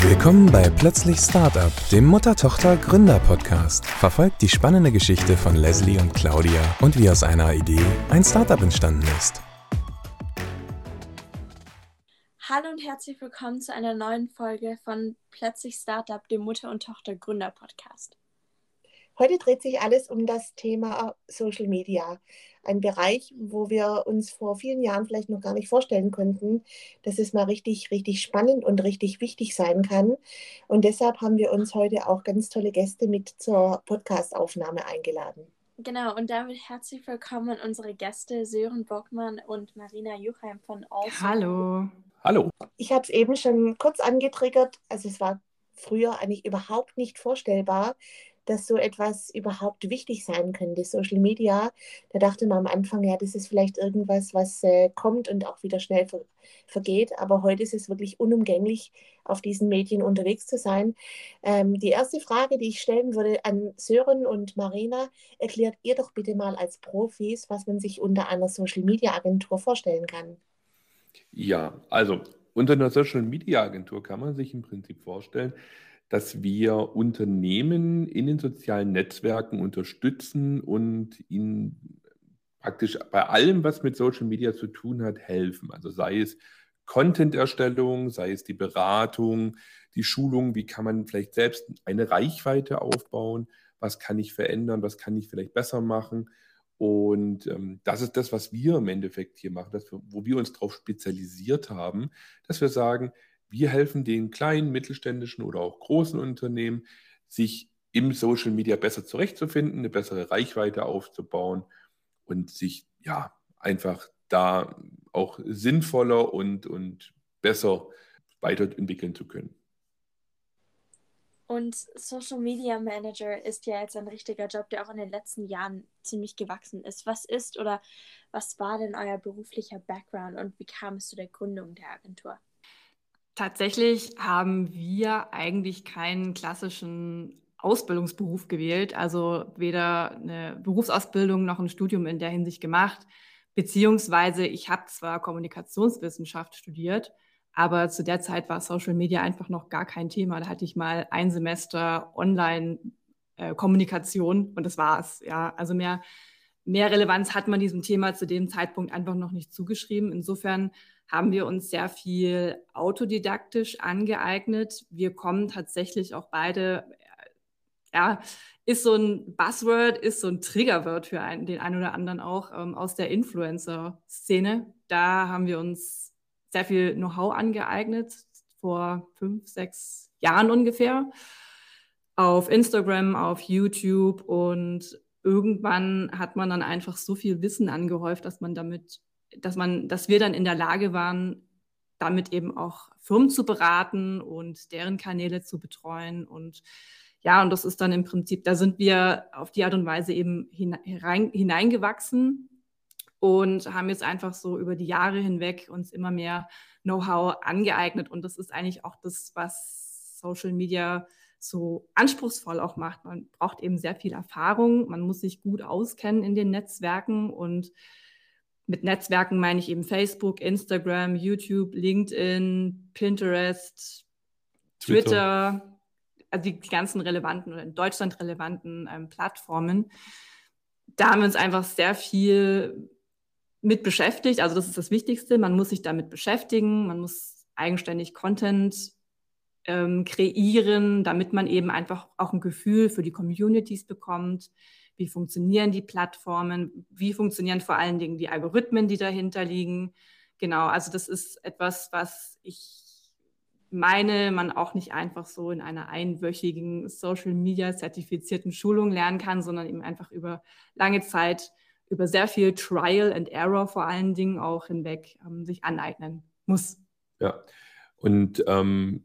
Willkommen bei Plötzlich Startup, dem Mutter-Tochter-Gründer-Podcast. Verfolgt die spannende Geschichte von Leslie und Claudia und wie aus einer Idee ein Startup entstanden ist. Hallo und herzlich willkommen zu einer neuen Folge von Plötzlich Startup, dem Mutter- und Tochter-Gründer-Podcast. Heute dreht sich alles um das Thema Social Media. Ein Bereich, wo wir uns vor vielen Jahren vielleicht noch gar nicht vorstellen konnten, dass es mal richtig, richtig spannend und richtig wichtig sein kann. Und deshalb haben wir uns heute auch ganz tolle Gäste mit zur Podcastaufnahme eingeladen. Genau, und damit herzlich willkommen unsere Gäste Sören Bockmann und Marina Juchheim von Also. Hallo. Hallo. Ich habe es eben schon kurz angetriggert. Also es war früher eigentlich überhaupt nicht vorstellbar, dass so etwas überhaupt wichtig sein könnte. Social Media, da dachte man am Anfang, ja, das ist vielleicht irgendwas, was äh, kommt und auch wieder schnell ver vergeht. Aber heute ist es wirklich unumgänglich, auf diesen Medien unterwegs zu sein. Ähm, die erste Frage, die ich stellen würde an Sören und Marina, erklärt ihr doch bitte mal als Profis, was man sich unter einer Social Media Agentur vorstellen kann. Ja, also unter einer Social Media Agentur kann man sich im Prinzip vorstellen, dass wir Unternehmen in den sozialen Netzwerken unterstützen und ihnen praktisch bei allem, was mit Social Media zu tun hat, helfen. Also sei es Content-Erstellung, sei es die Beratung, die Schulung, wie kann man vielleicht selbst eine Reichweite aufbauen, was kann ich verändern, was kann ich vielleicht besser machen. Und ähm, das ist das, was wir im Endeffekt hier machen, wir, wo wir uns darauf spezialisiert haben, dass wir sagen, wir helfen den kleinen, mittelständischen oder auch großen Unternehmen, sich im Social Media besser zurechtzufinden, eine bessere Reichweite aufzubauen und sich ja einfach da auch sinnvoller und, und besser weiterentwickeln zu können. Und Social Media Manager ist ja jetzt ein richtiger Job, der auch in den letzten Jahren ziemlich gewachsen ist. Was ist oder was war denn euer beruflicher Background und wie kam es zu der Gründung der Agentur? Tatsächlich haben wir eigentlich keinen klassischen Ausbildungsberuf gewählt, also weder eine Berufsausbildung noch ein Studium in der Hinsicht gemacht, beziehungsweise ich habe zwar Kommunikationswissenschaft studiert, aber zu der Zeit war Social Media einfach noch gar kein Thema. Da hatte ich mal ein Semester Online-Kommunikation äh, und das war's. Ja, also mehr, mehr Relevanz hat man diesem Thema zu dem Zeitpunkt einfach noch nicht zugeschrieben. Insofern haben wir uns sehr viel autodidaktisch angeeignet. Wir kommen tatsächlich auch beide, ja, ist so ein Buzzword, ist so ein Triggerwort für einen, den einen oder anderen auch ähm, aus der Influencer-Szene. Da haben wir uns sehr viel Know-how angeeignet, vor fünf, sechs Jahren ungefähr, auf Instagram, auf YouTube und irgendwann hat man dann einfach so viel Wissen angehäuft, dass man damit dass man, dass wir dann in der Lage waren, damit eben auch Firmen zu beraten und deren Kanäle zu betreuen. Und ja, und das ist dann im Prinzip, da sind wir auf die Art und Weise eben hinein, hineingewachsen und haben jetzt einfach so über die Jahre hinweg uns immer mehr Know-how angeeignet. Und das ist eigentlich auch das, was Social Media so anspruchsvoll auch macht. Man braucht eben sehr viel Erfahrung, man muss sich gut auskennen in den Netzwerken und mit Netzwerken meine ich eben Facebook, Instagram, YouTube, LinkedIn, Pinterest, Twitter, Twitter also die, ganzen relevanten oder in Deutschland relevanten ähm, Plattformen. Da haben wir uns einfach sehr viel mit beschäftigt. Also das ist das Wichtigste. Man muss sich damit beschäftigen. Man muss eigenständig Content ähm, kreieren, damit man eben einfach auch ein Gefühl für die Communities bekommt wie funktionieren die Plattformen, wie funktionieren vor allen Dingen die Algorithmen, die dahinter liegen. Genau, also das ist etwas, was ich meine, man auch nicht einfach so in einer einwöchigen Social Media zertifizierten Schulung lernen kann, sondern eben einfach über lange Zeit, über sehr viel Trial and Error vor allen Dingen auch hinweg ähm, sich aneignen muss. Ja, und ähm,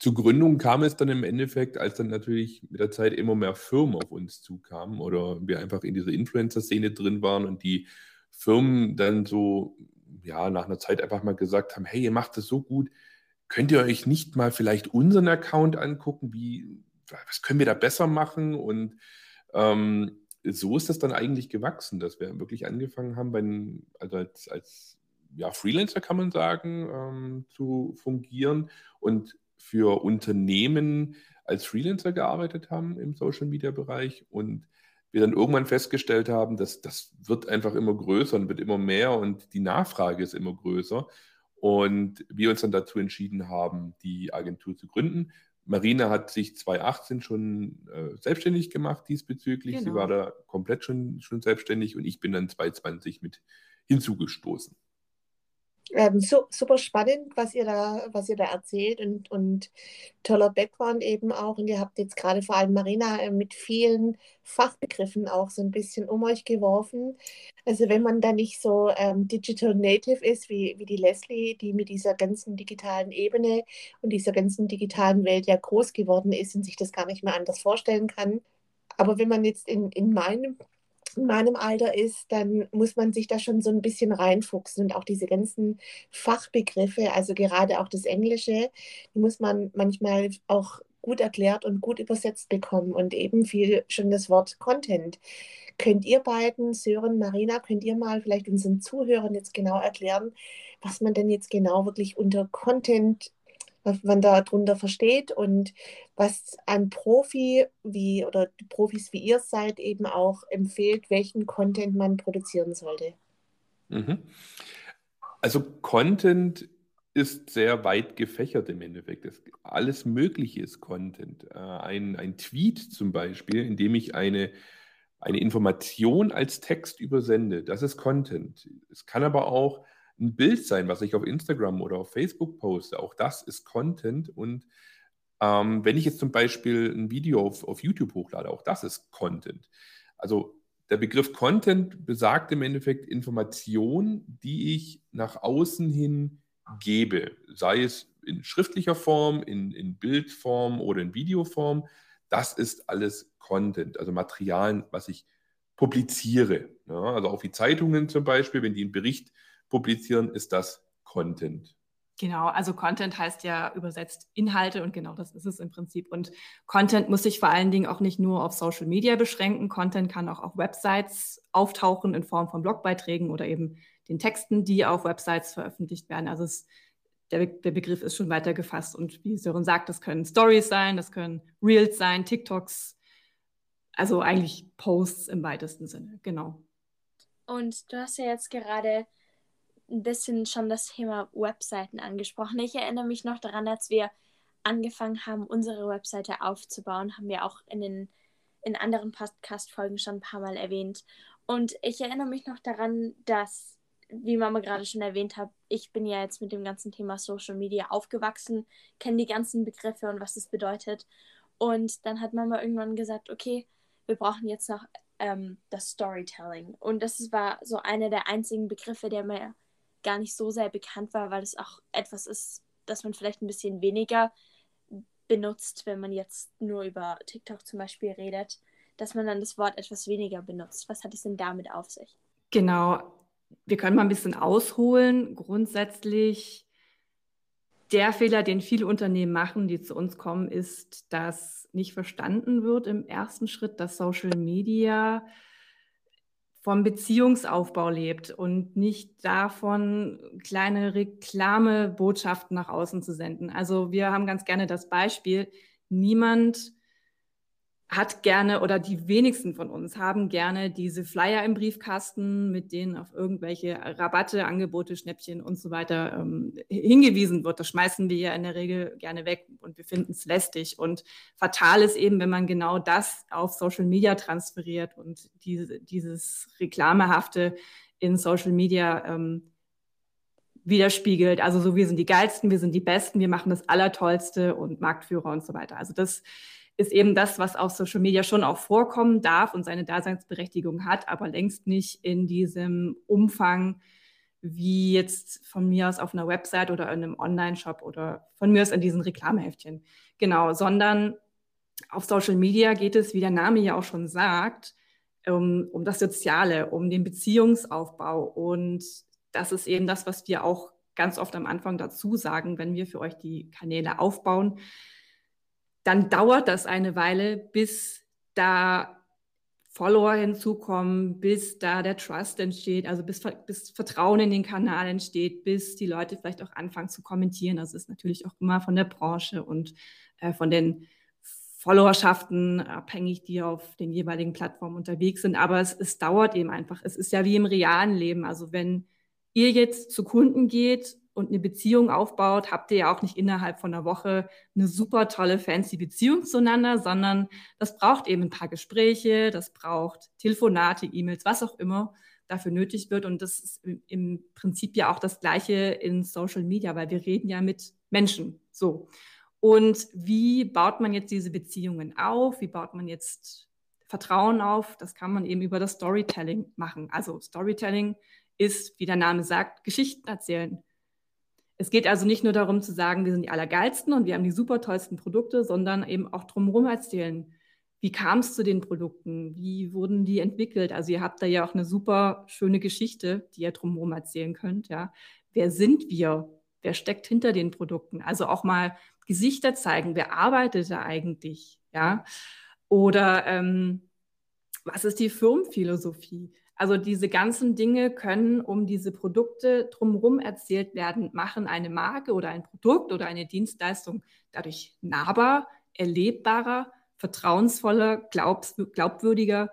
zur Gründung kam es dann im Endeffekt, als dann natürlich mit der Zeit immer mehr Firmen auf uns zukamen oder wir einfach in dieser Influencer-Szene drin waren und die Firmen dann so, ja, nach einer Zeit einfach mal gesagt haben, hey, ihr macht das so gut, könnt ihr euch nicht mal vielleicht unseren Account angucken, wie, was können wir da besser machen? Und ähm, so ist das dann eigentlich gewachsen, dass wir wirklich angefangen haben, bei, also als, als ja, Freelancer kann man sagen, ähm, zu fungieren und für Unternehmen als Freelancer gearbeitet haben im Social-Media-Bereich und wir dann irgendwann festgestellt haben, dass das wird einfach immer größer und wird immer mehr und die Nachfrage ist immer größer. Und wir uns dann dazu entschieden haben, die Agentur zu gründen. Marina hat sich 2018 schon äh, selbstständig gemacht diesbezüglich. Genau. Sie war da komplett schon, schon selbstständig und ich bin dann 2020 mit hinzugestoßen. Ähm, so, super spannend, was ihr da, was ihr da erzählt und, und toller Background eben auch. Und ihr habt jetzt gerade vor allem Marina äh, mit vielen Fachbegriffen auch so ein bisschen um euch geworfen. Also wenn man da nicht so ähm, Digital Native ist wie, wie die Leslie, die mit dieser ganzen digitalen Ebene und dieser ganzen digitalen Welt ja groß geworden ist und sich das gar nicht mehr anders vorstellen kann. Aber wenn man jetzt in, in meinem in meinem Alter ist, dann muss man sich da schon so ein bisschen reinfuchsen und auch diese ganzen Fachbegriffe, also gerade auch das Englische, die muss man manchmal auch gut erklärt und gut übersetzt bekommen und eben viel schon das Wort Content. Könnt ihr beiden, Sören, Marina, könnt ihr mal vielleicht unseren Zuhörern jetzt genau erklären, was man denn jetzt genau wirklich unter Content was man da drunter versteht und was ein Profi wie oder Profis wie ihr seid eben auch empfiehlt, welchen Content man produzieren sollte. Mhm. Also Content ist sehr weit gefächert im Endeffekt. Das, alles Mögliche ist Content. Äh, ein, ein Tweet zum Beispiel, in dem ich eine, eine Information als Text übersende, das ist Content. Es kann aber auch ein Bild sein, was ich auf Instagram oder auf Facebook poste. Auch das ist Content. Und ähm, wenn ich jetzt zum Beispiel ein Video auf, auf YouTube hochlade, auch das ist Content. Also der Begriff Content besagt im Endeffekt Information, die ich nach außen hin gebe, sei es in schriftlicher Form, in, in Bildform oder in Videoform. Das ist alles Content, also Materialien, was ich publiziere. Ja, also auch wie Zeitungen zum Beispiel, wenn die einen Bericht publizieren, ist das Content. Genau, also Content heißt ja übersetzt Inhalte und genau das ist es im Prinzip. Und Content muss sich vor allen Dingen auch nicht nur auf Social Media beschränken. Content kann auch auf Websites auftauchen in Form von Blogbeiträgen oder eben den Texten, die auf Websites veröffentlicht werden. Also es, der, der, Begriff ist schon weiter gefasst. Und wie Sören sagt, das können Stories sein, das können Reels sein, TikToks, also eigentlich Posts im weitesten Sinne. Genau. Und du hast ja jetzt gerade ein bisschen schon das Thema Webseiten angesprochen. Ich erinnere mich noch daran, als wir angefangen haben, unsere Webseite aufzubauen, haben wir auch in den in anderen Podcast-Folgen schon ein paar Mal erwähnt. Und ich erinnere mich noch daran, dass, wie Mama gerade schon erwähnt hat, ich bin ja jetzt mit dem ganzen Thema Social Media aufgewachsen, kenne die ganzen Begriffe und was es bedeutet. Und dann hat Mama irgendwann gesagt, okay, wir brauchen jetzt noch ähm, das Storytelling. Und das war so einer der einzigen Begriffe, der mir gar nicht so sehr bekannt war, weil es auch etwas ist, das man vielleicht ein bisschen weniger benutzt, wenn man jetzt nur über TikTok zum Beispiel redet, dass man dann das Wort etwas weniger benutzt. Was hat es denn damit auf sich? Genau, wir können mal ein bisschen ausholen. Grundsätzlich der Fehler, den viele Unternehmen machen, die zu uns kommen, ist, dass nicht verstanden wird im ersten Schritt, dass Social Media vom Beziehungsaufbau lebt und nicht davon, kleine Reklamebotschaften nach außen zu senden. Also wir haben ganz gerne das Beispiel, niemand hat gerne oder die wenigsten von uns haben gerne diese Flyer im Briefkasten, mit denen auf irgendwelche Rabatte, Angebote, Schnäppchen und so weiter ähm, hingewiesen wird. Das schmeißen wir ja in der Regel gerne weg und wir finden es lästig. Und fatal ist eben, wenn man genau das auf Social Media transferiert und diese, dieses Reklamehafte in Social Media ähm, widerspiegelt. Also so, wir sind die Geilsten, wir sind die Besten, wir machen das Allertollste und Marktführer und so weiter. Also das ist eben das, was auf Social Media schon auch vorkommen darf und seine Daseinsberechtigung hat, aber längst nicht in diesem Umfang, wie jetzt von mir aus auf einer Website oder in einem Online-Shop oder von mir aus in diesen Reklameheftchen. Genau, sondern auf Social Media geht es, wie der Name ja auch schon sagt, um, um das Soziale, um den Beziehungsaufbau. Und das ist eben das, was wir auch ganz oft am Anfang dazu sagen, wenn wir für euch die Kanäle aufbauen dann dauert das eine Weile, bis da Follower hinzukommen, bis da der Trust entsteht, also bis, bis Vertrauen in den Kanal entsteht, bis die Leute vielleicht auch anfangen zu kommentieren. Das ist natürlich auch immer von der Branche und äh, von den Followerschaften abhängig, die auf den jeweiligen Plattformen unterwegs sind. Aber es, es dauert eben einfach. Es ist ja wie im realen Leben. Also wenn ihr jetzt zu Kunden geht und eine Beziehung aufbaut, habt ihr ja auch nicht innerhalb von einer Woche eine super tolle, fancy Beziehung zueinander, sondern das braucht eben ein paar Gespräche, das braucht Telefonate, E-Mails, was auch immer dafür nötig wird. Und das ist im Prinzip ja auch das Gleiche in Social Media, weil wir reden ja mit Menschen. So. Und wie baut man jetzt diese Beziehungen auf? Wie baut man jetzt Vertrauen auf? Das kann man eben über das Storytelling machen. Also Storytelling ist, wie der Name sagt, Geschichten erzählen. Es geht also nicht nur darum zu sagen, wir sind die Allergeilsten und wir haben die super tollsten Produkte, sondern eben auch drumherum erzählen. Wie kam es zu den Produkten? Wie wurden die entwickelt? Also ihr habt da ja auch eine super schöne Geschichte, die ihr drumherum erzählen könnt. Ja. Wer sind wir? Wer steckt hinter den Produkten? Also auch mal Gesichter zeigen. Wer arbeitet da eigentlich? Ja. Oder ähm, was ist die Firmenphilosophie? Also diese ganzen Dinge können um diese Produkte drumherum erzählt werden, machen eine Marke oder ein Produkt oder eine Dienstleistung dadurch nahbar, erlebbarer, vertrauensvoller, glaubwürdiger.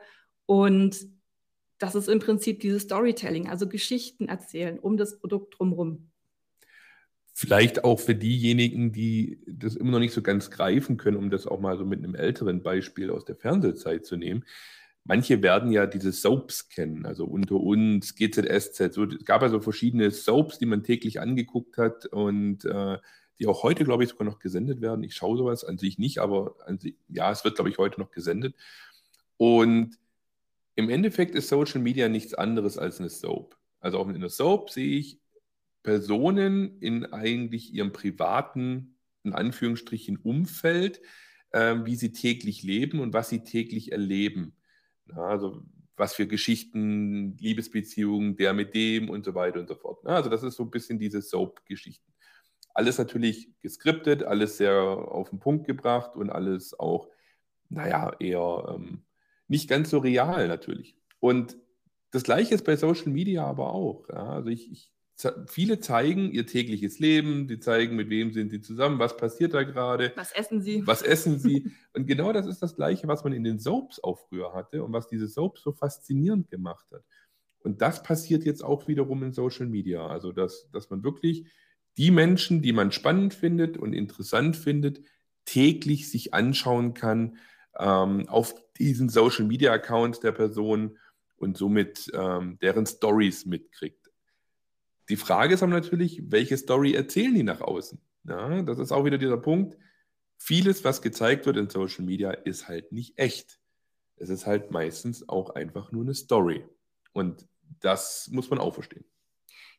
Und das ist im Prinzip dieses Storytelling, also Geschichten erzählen um das Produkt drumherum. Vielleicht auch für diejenigen, die das immer noch nicht so ganz greifen können, um das auch mal so mit einem älteren Beispiel aus der Fernsehzeit zu nehmen manche werden ja diese Soaps kennen, also unter uns, GZSZ. So, es gab also verschiedene Soaps, die man täglich angeguckt hat und äh, die auch heute, glaube ich, sogar noch gesendet werden. Ich schaue sowas an sich nicht, aber sich, ja, es wird, glaube ich, heute noch gesendet. Und im Endeffekt ist Social Media nichts anderes als eine Soap. Also auch in einer Soap sehe ich Personen in eigentlich ihrem privaten, in Anführungsstrichen, Umfeld, äh, wie sie täglich leben und was sie täglich erleben. Also was für Geschichten, Liebesbeziehungen, der mit dem und so weiter und so fort. Also das ist so ein bisschen diese Soap-Geschichten. Alles natürlich geskriptet, alles sehr auf den Punkt gebracht und alles auch, naja, eher ähm, nicht ganz so real natürlich. Und das gleiche ist bei Social Media aber auch. Ja? Also ich, ich viele zeigen ihr tägliches Leben, die zeigen, mit wem sind sie zusammen, was passiert da gerade. Was essen sie? Was essen sie? und genau das ist das Gleiche, was man in den Soaps auch früher hatte und was diese Soaps so faszinierend gemacht hat. Und das passiert jetzt auch wiederum in Social Media. Also, dass, dass man wirklich die Menschen, die man spannend findet und interessant findet, täglich sich anschauen kann ähm, auf diesen Social Media Account der Person und somit ähm, deren Stories mitkriegt. Die Frage ist aber natürlich, welche Story erzählen die nach außen? Ja, das ist auch wieder dieser Punkt. Vieles, was gezeigt wird in Social Media, ist halt nicht echt. Es ist halt meistens auch einfach nur eine Story. Und das muss man auch verstehen.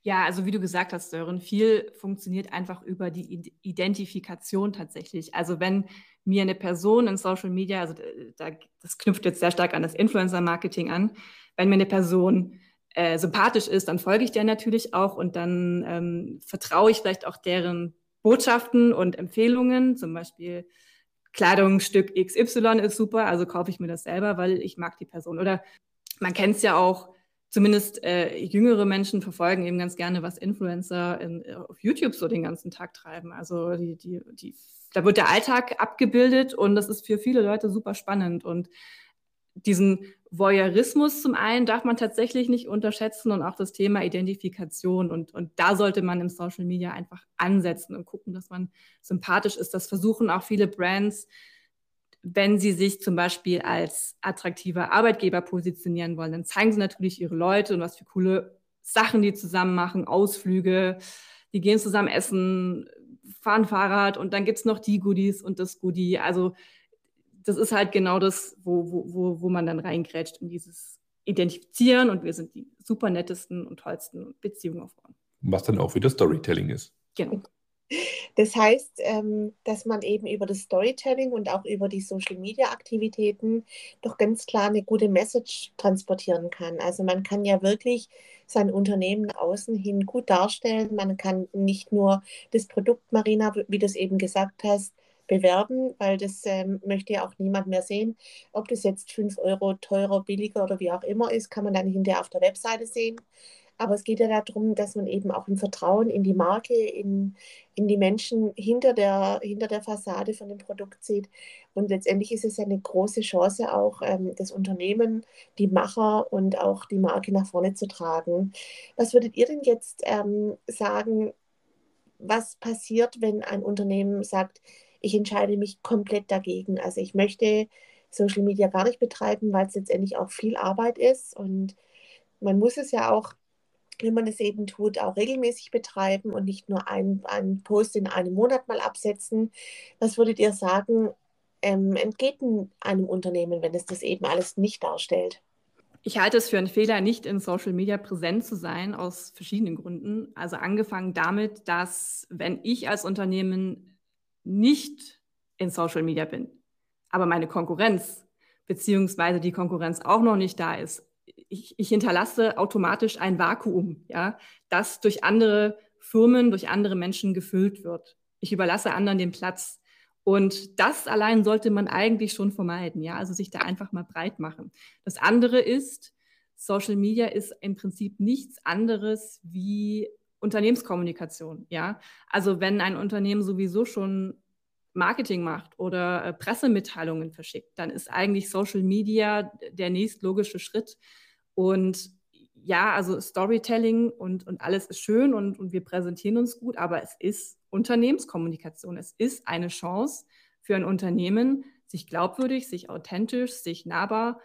Ja, also wie du gesagt hast, Sören, viel funktioniert einfach über die Identifikation tatsächlich. Also wenn mir eine Person in Social Media, also da, das knüpft jetzt sehr stark an das Influencer-Marketing an, wenn mir eine Person äh, sympathisch ist, dann folge ich der natürlich auch und dann ähm, vertraue ich vielleicht auch deren Botschaften und Empfehlungen, zum Beispiel Kleidungsstück XY ist super, also kaufe ich mir das selber, weil ich mag die Person. Oder man kennt es ja auch, zumindest äh, jüngere Menschen verfolgen eben ganz gerne, was Influencer in, auf YouTube so den ganzen Tag treiben. Also die, die, die, da wird der Alltag abgebildet und das ist für viele Leute super spannend. Und diesen Voyeurismus zum einen darf man tatsächlich nicht unterschätzen und auch das Thema Identifikation. Und, und da sollte man im Social Media einfach ansetzen und gucken, dass man sympathisch ist. Das versuchen auch viele Brands, wenn sie sich zum Beispiel als attraktiver Arbeitgeber positionieren wollen, dann zeigen sie natürlich ihre Leute und was für coole Sachen die zusammen machen, Ausflüge, die gehen zusammen essen, fahren Fahrrad und dann gibt es noch die Goodies und das Goodie. Also das ist halt genau das, wo, wo, wo man dann reingrätscht in dieses Identifizieren und wir sind die super nettesten und tollsten Beziehungen aufbauen. Was dann auch wieder Storytelling ist. Genau. Das heißt, ähm, dass man eben über das Storytelling und auch über die Social-Media-Aktivitäten doch ganz klar eine gute Message transportieren kann. Also man kann ja wirklich sein Unternehmen außen hin gut darstellen. Man kann nicht nur das Produkt, Marina, wie du es eben gesagt hast, bewerben, weil das ähm, möchte ja auch niemand mehr sehen. Ob das jetzt 5 Euro teurer, billiger oder wie auch immer ist, kann man dann hinterher auf der Webseite sehen. Aber es geht ja darum, dass man eben auch im Vertrauen in die Marke, in, in die Menschen hinter der, hinter der Fassade von dem Produkt sieht. Und letztendlich ist es eine große Chance, auch ähm, das Unternehmen, die Macher und auch die Marke nach vorne zu tragen. Was würdet ihr denn jetzt ähm, sagen, was passiert, wenn ein Unternehmen sagt, ich entscheide mich komplett dagegen. Also ich möchte Social Media gar nicht betreiben, weil es letztendlich auch viel Arbeit ist und man muss es ja auch wenn man es eben tut, auch regelmäßig betreiben und nicht nur einen, einen Post in einem Monat mal absetzen. Was würdet ihr sagen, ähm, entgeht einem Unternehmen, wenn es das eben alles nicht darstellt? Ich halte es für einen Fehler, nicht in Social Media präsent zu sein, aus verschiedenen Gründen. Also angefangen damit, dass wenn ich als Unternehmen nicht in Social Media bin, aber meine Konkurrenz beziehungsweise die Konkurrenz auch noch nicht da ist, ich, ich hinterlasse automatisch ein Vakuum, ja, das durch andere Firmen, durch andere Menschen gefüllt wird. Ich überlasse anderen den Platz. Und das allein sollte man eigentlich schon vermeiden, ja, also sich da einfach mal breit machen. Das andere ist, Social Media ist im Prinzip nichts anderes wie Unternehmenskommunikation, ja. Also wenn ein Unternehmen sowieso schon Marketing macht oder äh, Pressemitteilungen verschickt, dann ist eigentlich Social Media der nächstlogische Schritt. Und ja, also Storytelling und, und alles ist schön und, und wir präsentieren uns gut, aber es ist Unternehmenskommunikation. Es ist eine Chance für ein Unternehmen, sich glaubwürdig, sich authentisch, sich nahbar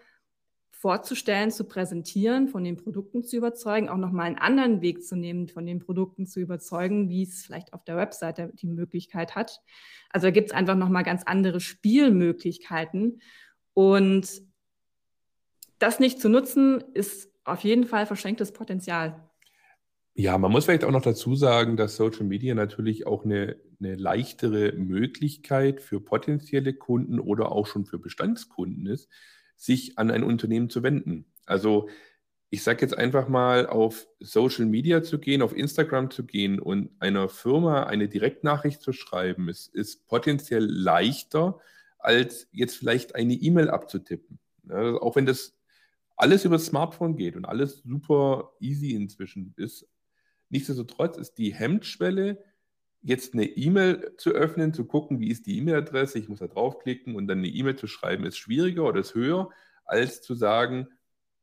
vorzustellen, zu präsentieren, von den Produkten zu überzeugen, auch nochmal einen anderen Weg zu nehmen, von den Produkten zu überzeugen, wie es vielleicht auf der Webseite die Möglichkeit hat. Also da gibt es einfach nochmal ganz andere Spielmöglichkeiten. Und das nicht zu nutzen, ist auf jeden Fall verschenktes Potenzial. Ja, man muss vielleicht auch noch dazu sagen, dass Social Media natürlich auch eine, eine leichtere Möglichkeit für potenzielle Kunden oder auch schon für Bestandskunden ist, sich an ein Unternehmen zu wenden. Also ich sage jetzt einfach mal, auf Social Media zu gehen, auf Instagram zu gehen und einer Firma eine Direktnachricht zu schreiben, ist, ist potenziell leichter, als jetzt vielleicht eine E-Mail abzutippen. Ja, auch wenn das alles über das Smartphone geht und alles super easy inzwischen ist. Nichtsdestotrotz ist die Hemmschwelle, jetzt eine E-Mail zu öffnen, zu gucken, wie ist die E-Mail-Adresse, ich muss da draufklicken und dann eine E-Mail zu schreiben, ist schwieriger oder ist höher, als zu sagen,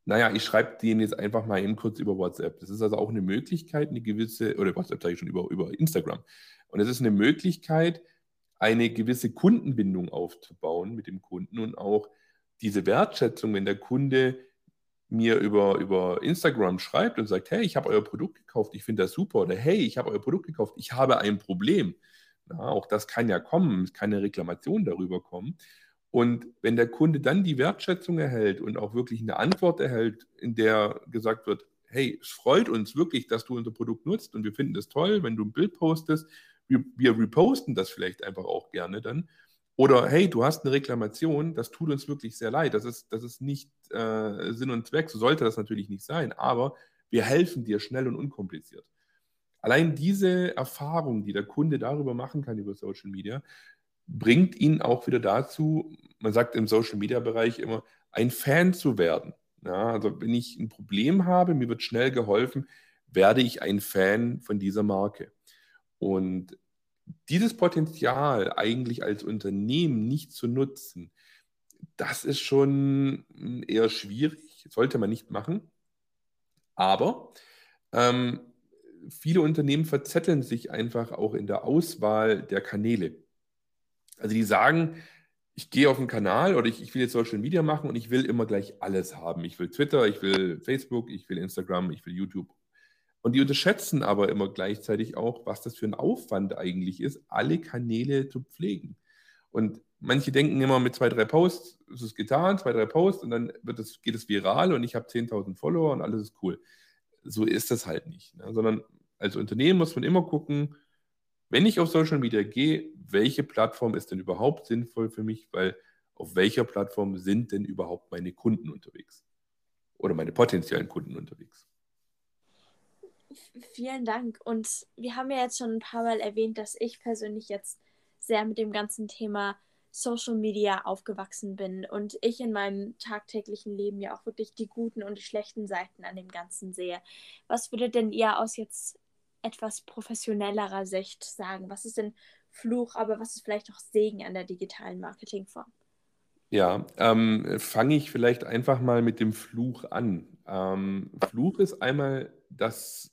naja, ich schreibe den jetzt einfach mal eben kurz über WhatsApp. Das ist also auch eine Möglichkeit, eine gewisse, oder WhatsApp sage ich schon über, über Instagram. Und es ist eine Möglichkeit, eine gewisse Kundenbindung aufzubauen mit dem Kunden und auch diese Wertschätzung, wenn der Kunde mir über, über Instagram schreibt und sagt, hey, ich habe euer Produkt gekauft, ich finde das super, oder hey, ich habe euer Produkt gekauft, ich habe ein Problem. Ja, auch das kann ja kommen, es kann eine Reklamation darüber kommen. Und wenn der Kunde dann die Wertschätzung erhält und auch wirklich eine Antwort erhält, in der gesagt wird, hey, es freut uns wirklich, dass du unser Produkt nutzt und wir finden es toll, wenn du ein Bild postest, wir, wir reposten das vielleicht einfach auch gerne dann, oder hey, du hast eine Reklamation, das tut uns wirklich sehr leid. Das ist, das ist nicht äh, Sinn und Zweck, so sollte das natürlich nicht sein, aber wir helfen dir schnell und unkompliziert. Allein diese Erfahrung, die der Kunde darüber machen kann, über Social Media, bringt ihn auch wieder dazu, man sagt im Social Media Bereich immer, ein Fan zu werden. Ja, also wenn ich ein Problem habe, mir wird schnell geholfen, werde ich ein Fan von dieser Marke. Und dieses Potenzial eigentlich als Unternehmen nicht zu nutzen, das ist schon eher schwierig, sollte man nicht machen. Aber ähm, viele Unternehmen verzetteln sich einfach auch in der Auswahl der Kanäle. Also die sagen, ich gehe auf einen Kanal oder ich, ich, will jetzt Social Media machen und ich will immer gleich alles haben. Ich will Twitter, ich will Facebook, ich will Instagram, ich will YouTube und die unterschätzen aber immer gleichzeitig auch, was das für ein Aufwand eigentlich ist, alle Kanäle zu pflegen. Und manche denken immer, mit zwei, drei Posts ist es getan, zwei, drei Posts und dann wird es, geht es viral und ich habe 10.000 Follower und alles ist cool. So ist das halt nicht. Ne? Sondern als Unternehmen muss man immer gucken, wenn ich auf Social Media gehe, welche Plattform ist denn überhaupt sinnvoll für mich, weil auf welcher Plattform sind denn überhaupt meine Kunden unterwegs oder meine potenziellen Kunden unterwegs. Vielen Dank. Und wir haben ja jetzt schon ein paar Mal erwähnt, dass ich persönlich jetzt sehr mit dem ganzen Thema Social Media aufgewachsen bin und ich in meinem tagtäglichen Leben ja auch wirklich die guten und die schlechten Seiten an dem Ganzen sehe. Was würdet denn ihr aus jetzt etwas professionellerer Sicht sagen? Was ist denn Fluch, aber was ist vielleicht auch Segen an der digitalen Marketingform? Ja, ähm, fange ich vielleicht einfach mal mit dem Fluch an. Ähm, Fluch ist einmal, dass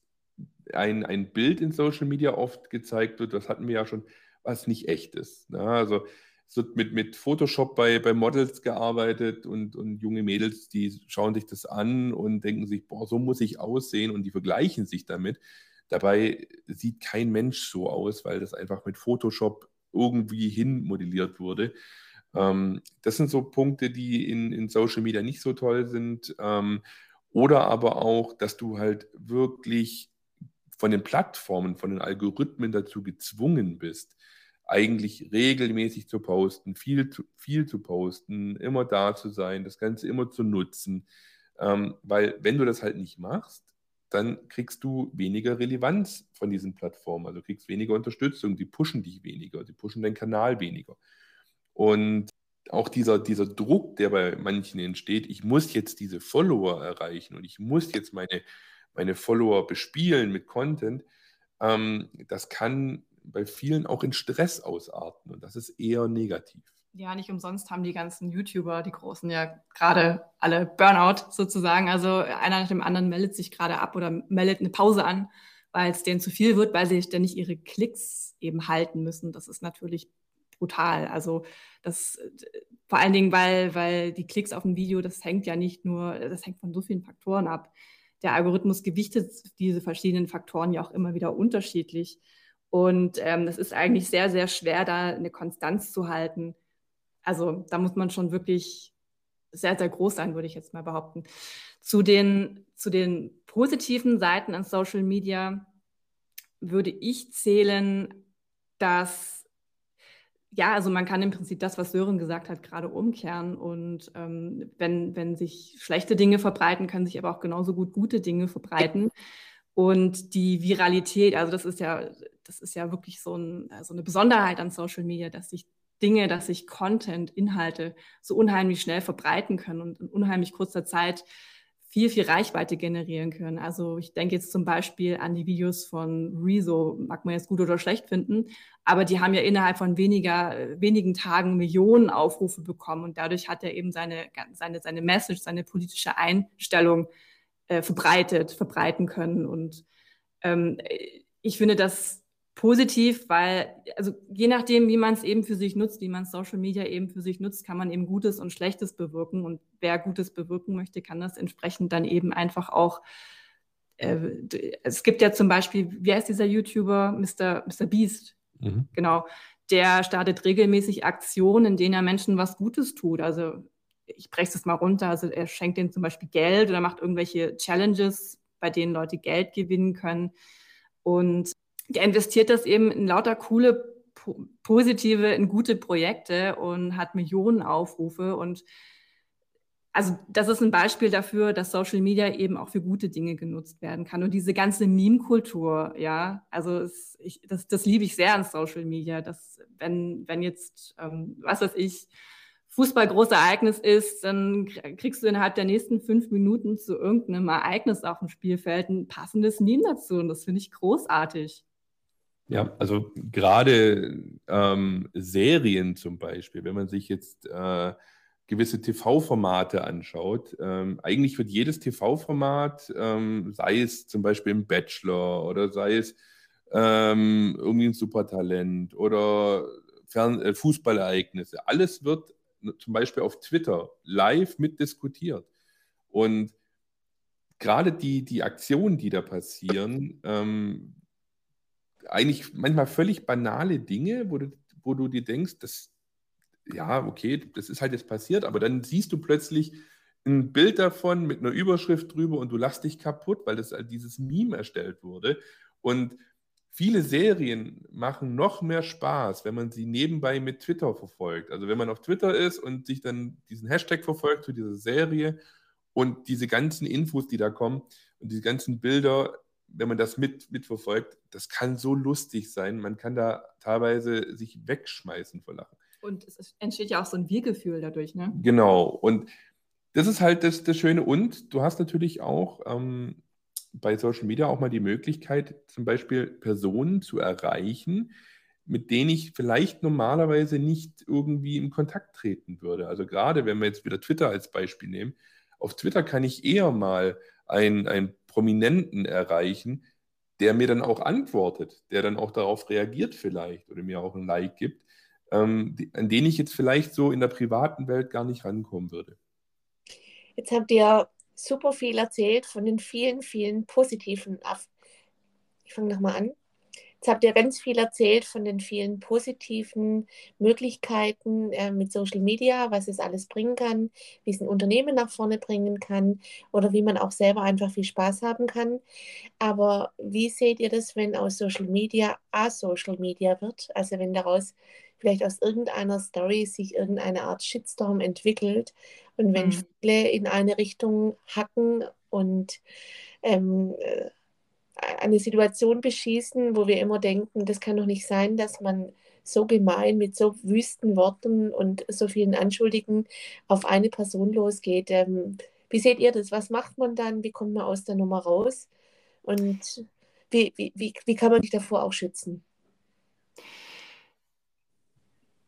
ein, ein Bild in Social Media oft gezeigt wird, das hatten wir ja schon, was nicht echt ist. Ne? Also es wird mit, mit Photoshop bei, bei Models gearbeitet und, und junge Mädels, die schauen sich das an und denken sich, boah, so muss ich aussehen und die vergleichen sich damit. Dabei sieht kein Mensch so aus, weil das einfach mit Photoshop irgendwie hin modelliert wurde. Ähm, das sind so Punkte, die in, in Social Media nicht so toll sind. Ähm, oder aber auch, dass du halt wirklich von den Plattformen, von den Algorithmen dazu gezwungen bist, eigentlich regelmäßig zu posten, viel zu, viel zu posten, immer da zu sein, das Ganze immer zu nutzen. Ähm, weil wenn du das halt nicht machst, dann kriegst du weniger Relevanz von diesen Plattformen, also kriegst weniger Unterstützung, die pushen dich weniger, die pushen deinen Kanal weniger. Und auch dieser, dieser Druck, der bei manchen entsteht, ich muss jetzt diese Follower erreichen und ich muss jetzt meine, meine Follower bespielen mit Content, ähm, das kann bei vielen auch in Stress ausarten und das ist eher negativ. Ja, nicht umsonst haben die ganzen YouTuber, die großen, ja gerade alle Burnout sozusagen. Also einer nach dem anderen meldet sich gerade ab oder meldet eine Pause an, weil es denen zu viel wird, weil sie ständig ihre Klicks eben halten müssen. Das ist natürlich brutal. Also das vor allen Dingen, weil, weil die Klicks auf ein Video, das hängt ja nicht nur, das hängt von so vielen Faktoren ab. Der Algorithmus gewichtet diese verschiedenen Faktoren ja auch immer wieder unterschiedlich. Und ähm, ist eigentlich sehr, sehr schwer, da eine Konstanz zu halten. Also da muss man schon wirklich sehr, sehr groß sein, würde ich jetzt mal behaupten. Zu den, zu den positiven Seiten an Social Media würde ich zählen, dass ja, also man kann im Prinzip das, was Sören gesagt hat, gerade umkehren. Und ähm, wenn, wenn sich schlechte Dinge verbreiten, können sich aber auch genauso gut gute Dinge verbreiten. Und die Viralität, also das ist ja, das ist ja wirklich so, ein, so eine Besonderheit an Social Media, dass sich Dinge, dass sich Content, Inhalte so unheimlich schnell verbreiten können und in unheimlich kurzer Zeit viel, viel Reichweite generieren können. Also ich denke jetzt zum Beispiel an die Videos von Rezo, mag man jetzt gut oder schlecht finden, aber die haben ja innerhalb von weniger, wenigen Tagen Millionen Aufrufe bekommen und dadurch hat er eben seine, seine, seine Message, seine politische Einstellung äh, verbreitet, verbreiten können. Und ähm, ich finde das positiv, weil, also je nachdem, wie man es eben für sich nutzt, wie man Social Media eben für sich nutzt, kann man eben Gutes und Schlechtes bewirken. Und wer Gutes bewirken möchte, kann das entsprechend dann eben einfach auch. Äh, es gibt ja zum Beispiel, wie heißt dieser YouTuber, Mr. Mr. Beast? Mhm. Genau. Der startet regelmäßig Aktionen, in denen er Menschen was Gutes tut. Also ich breche es mal runter. Also er schenkt denen zum Beispiel Geld oder macht irgendwelche Challenges, bei denen Leute Geld gewinnen können. Und der investiert das eben in lauter coole, positive, in gute Projekte und hat Millionen Aufrufe. Und also das ist ein Beispiel dafür, dass Social Media eben auch für gute Dinge genutzt werden kann. Und diese ganze Meme-Kultur, ja, also es, ich, das, das liebe ich sehr an Social Media, dass wenn, wenn jetzt, ähm, was weiß ich, Fußball großes Ereignis ist, dann kriegst du innerhalb der nächsten fünf Minuten zu irgendeinem Ereignis auf dem Spielfeld ein passendes Meme dazu. Und das finde ich großartig. Ja, also gerade ähm, Serien zum Beispiel, wenn man sich jetzt äh, gewisse TV-Formate anschaut, ähm, eigentlich wird jedes TV-Format, ähm, sei es zum Beispiel im Bachelor oder sei es ähm, irgendwie ein Supertalent oder Fern äh, Fußballereignisse, alles wird zum Beispiel auf Twitter live mitdiskutiert. Und gerade die, die Aktionen, die da passieren, ähm, eigentlich manchmal völlig banale Dinge, wo du, wo du dir denkst, das, ja, okay, das ist halt jetzt passiert, aber dann siehst du plötzlich ein Bild davon mit einer Überschrift drüber und du lachst dich kaputt, weil das halt dieses Meme erstellt wurde. Und viele Serien machen noch mehr Spaß, wenn man sie nebenbei mit Twitter verfolgt. Also wenn man auf Twitter ist und sich dann diesen Hashtag verfolgt zu dieser Serie und diese ganzen Infos, die da kommen und diese ganzen Bilder, wenn man das mit, mitverfolgt, das kann so lustig sein. Man kann da teilweise sich wegschmeißen vor Lachen. Und es entsteht ja auch so ein Wir-Gefühl dadurch, ne? Genau. Und das ist halt das, das Schöne. Und du hast natürlich auch ähm, bei Social Media auch mal die Möglichkeit, zum Beispiel Personen zu erreichen, mit denen ich vielleicht normalerweise nicht irgendwie in Kontakt treten würde. Also gerade wenn wir jetzt wieder Twitter als Beispiel nehmen, auf Twitter kann ich eher mal einen, einen Prominenten erreichen, der mir dann auch antwortet, der dann auch darauf reagiert vielleicht oder mir auch ein Like gibt, ähm, die, an den ich jetzt vielleicht so in der privaten Welt gar nicht rankommen würde. Jetzt habt ihr super viel erzählt von den vielen, vielen positiven. Ich fange nochmal an. Jetzt habt ihr ganz viel erzählt von den vielen positiven Möglichkeiten äh, mit Social Media, was es alles bringen kann, wie es ein Unternehmen nach vorne bringen kann oder wie man auch selber einfach viel Spaß haben kann. Aber wie seht ihr das, wenn aus Social Media a-Social Media wird? Also wenn daraus vielleicht aus irgendeiner Story sich irgendeine Art Shitstorm entwickelt und wenn mhm. viele in eine Richtung hacken und ähm, äh, eine Situation beschießen, wo wir immer denken, das kann doch nicht sein, dass man so gemein mit so wüsten Worten und so vielen Anschuldigen auf eine Person losgeht. Ähm, wie seht ihr das? Was macht man dann? Wie kommt man aus der Nummer raus? Und wie, wie, wie, wie kann man sich davor auch schützen?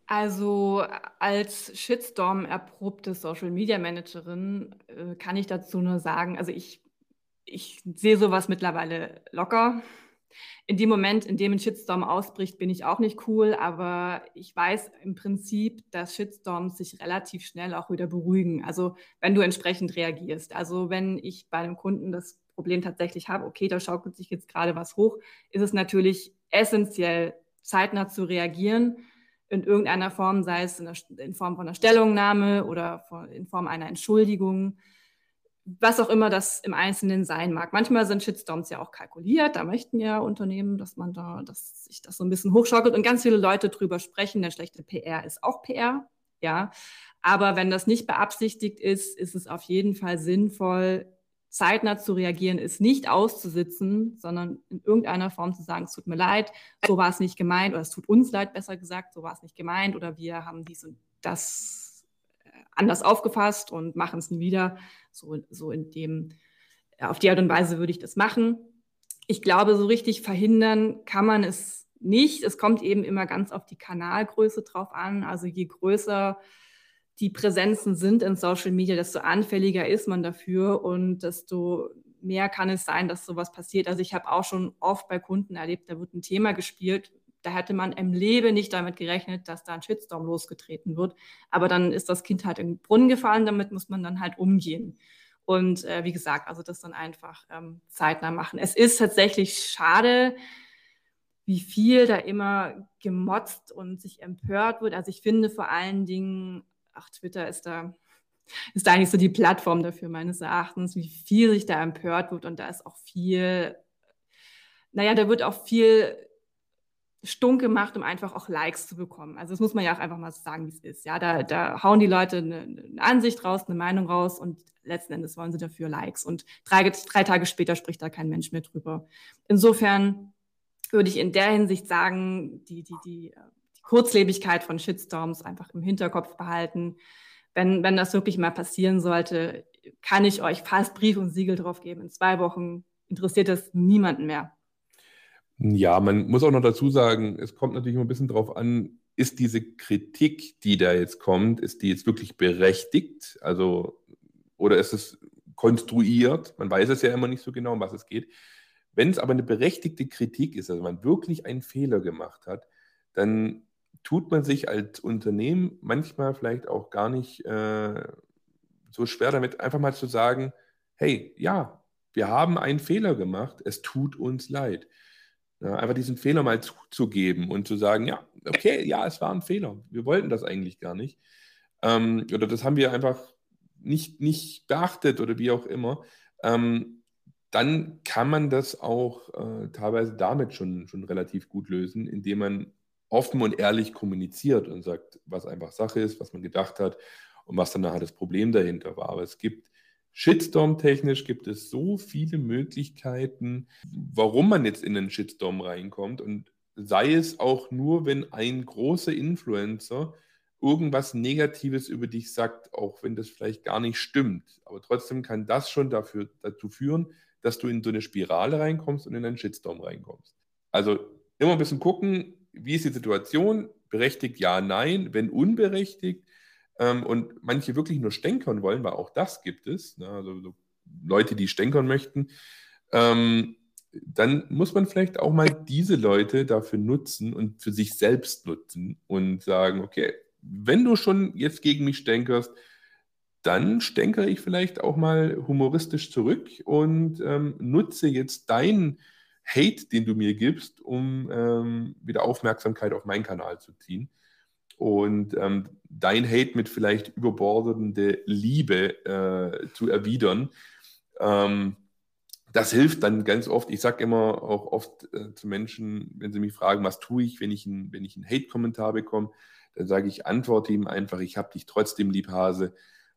Also als Shitstorm erprobte Social Media Managerin äh, kann ich dazu nur sagen, also ich ich sehe sowas mittlerweile locker. In dem Moment, in dem ein Shitstorm ausbricht, bin ich auch nicht cool, aber ich weiß im Prinzip, dass Shitstorms sich relativ schnell auch wieder beruhigen. Also wenn du entsprechend reagierst. Also wenn ich bei einem Kunden das Problem tatsächlich habe, okay, da schaukelt sich jetzt gerade was hoch, ist es natürlich essentiell, zeitnah zu reagieren in irgendeiner Form, sei es in, der, in Form von einer Stellungnahme oder in Form einer Entschuldigung was auch immer das im Einzelnen sein mag. Manchmal sind Shitstorms ja auch kalkuliert. Da möchten ja Unternehmen, dass man da, dass sich das so ein bisschen hochschaukelt und ganz viele Leute drüber sprechen. Der schlechte PR ist auch PR, ja. Aber wenn das nicht beabsichtigt ist, ist es auf jeden Fall sinnvoll, zeitnah zu reagieren, ist nicht auszusitzen, sondern in irgendeiner Form zu sagen, es tut mir leid, so war es nicht gemeint, oder es tut uns leid, besser gesagt, so war es nicht gemeint, oder wir haben dies und das anders aufgefasst und machen es nie wieder. So, so in dem, auf die Art und Weise würde ich das machen. Ich glaube, so richtig verhindern kann man es nicht. Es kommt eben immer ganz auf die Kanalgröße drauf an. Also je größer die Präsenzen sind in Social Media, desto anfälliger ist man dafür und desto mehr kann es sein, dass sowas passiert. Also ich habe auch schon oft bei Kunden erlebt, da wird ein Thema gespielt, da hätte man im Leben nicht damit gerechnet, dass da ein Shitstorm losgetreten wird. Aber dann ist das Kind halt in den Brunnen gefallen, damit muss man dann halt umgehen. Und äh, wie gesagt, also das dann einfach ähm, zeitnah machen. Es ist tatsächlich schade, wie viel da immer gemotzt und sich empört wird. Also ich finde vor allen Dingen, ach, Twitter ist da, ist da eigentlich so die Plattform dafür meines Erachtens, wie viel sich da empört wird. Und da ist auch viel, naja, da wird auch viel stunk gemacht, um einfach auch Likes zu bekommen. Also das muss man ja auch einfach mal sagen, wie es ist. Ja, da, da hauen die Leute eine, eine, Ansicht raus, eine Meinung raus und letzten Endes wollen sie dafür Likes. Und drei, drei Tage später spricht da kein Mensch mehr drüber. Insofern würde ich in der Hinsicht sagen, die, die, die, die Kurzlebigkeit von Shitstorms einfach im Hinterkopf behalten. Wenn, wenn das wirklich mal passieren sollte, kann ich euch fast Brief und Siegel drauf geben. In zwei Wochen interessiert das niemanden mehr. Ja, man muss auch noch dazu sagen, es kommt natürlich immer ein bisschen darauf an, ist diese Kritik, die da jetzt kommt, ist die jetzt wirklich berechtigt? Also, oder ist es konstruiert? Man weiß es ja immer nicht so genau, um was es geht. Wenn es aber eine berechtigte Kritik ist, also man wirklich einen Fehler gemacht hat, dann tut man sich als Unternehmen manchmal vielleicht auch gar nicht äh, so schwer damit, einfach mal zu sagen, hey, ja, wir haben einen Fehler gemacht, es tut uns leid. Ja, einfach diesen Fehler mal zuzugeben und zu sagen, ja, okay, ja, es war ein Fehler. Wir wollten das eigentlich gar nicht. Ähm, oder das haben wir einfach nicht, nicht beachtet oder wie auch immer. Ähm, dann kann man das auch äh, teilweise damit schon, schon relativ gut lösen, indem man offen und ehrlich kommuniziert und sagt, was einfach Sache ist, was man gedacht hat und was dann nachher das Problem dahinter war. Aber es gibt Shitstorm-technisch gibt es so viele Möglichkeiten, warum man jetzt in einen Shitstorm reinkommt. Und sei es auch nur, wenn ein großer Influencer irgendwas Negatives über dich sagt, auch wenn das vielleicht gar nicht stimmt. Aber trotzdem kann das schon dafür, dazu führen, dass du in so eine Spirale reinkommst und in einen Shitstorm reinkommst. Also immer ein bisschen gucken, wie ist die Situation? Berechtigt ja, nein. Wenn unberechtigt, ähm, und manche wirklich nur stänkern wollen, weil auch das gibt es, ne? also so Leute, die stänkern möchten, ähm, dann muss man vielleicht auch mal diese Leute dafür nutzen und für sich selbst nutzen und sagen, okay, wenn du schon jetzt gegen mich stänkerst, dann stänkere ich vielleicht auch mal humoristisch zurück und ähm, nutze jetzt deinen Hate, den du mir gibst, um ähm, wieder Aufmerksamkeit auf meinen Kanal zu ziehen und ähm, dein Hate mit vielleicht überbordende Liebe äh, zu erwidern. Ähm, das hilft dann ganz oft. Ich sage immer auch oft äh, zu Menschen, wenn sie mich fragen, was tue ich, wenn ich einen, wenn ich einen Hate-Kommentar bekomme, dann sage ich, antworte ihm einfach, ich habe dich trotzdem lieb, Hase.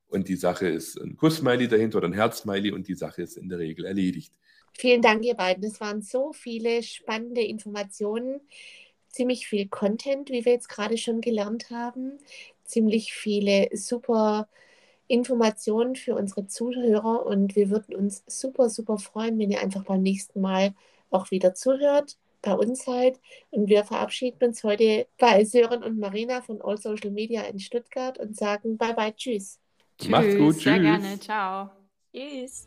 Und die Sache ist ein Kuss-Smiley dahinter oder ein Herz-Smiley und die Sache ist in der Regel erledigt. Vielen Dank, ihr beiden. Das waren so viele spannende Informationen ziemlich viel Content, wie wir jetzt gerade schon gelernt haben, ziemlich viele super Informationen für unsere Zuhörer und wir würden uns super, super freuen, wenn ihr einfach beim nächsten Mal auch wieder zuhört, bei uns seid. Und wir verabschieden uns heute bei Sören und Marina von All Social Media in Stuttgart und sagen Bye bye, tschüss. tschüss Macht's gut, tschüss. Sehr gerne, ciao. Tschüss.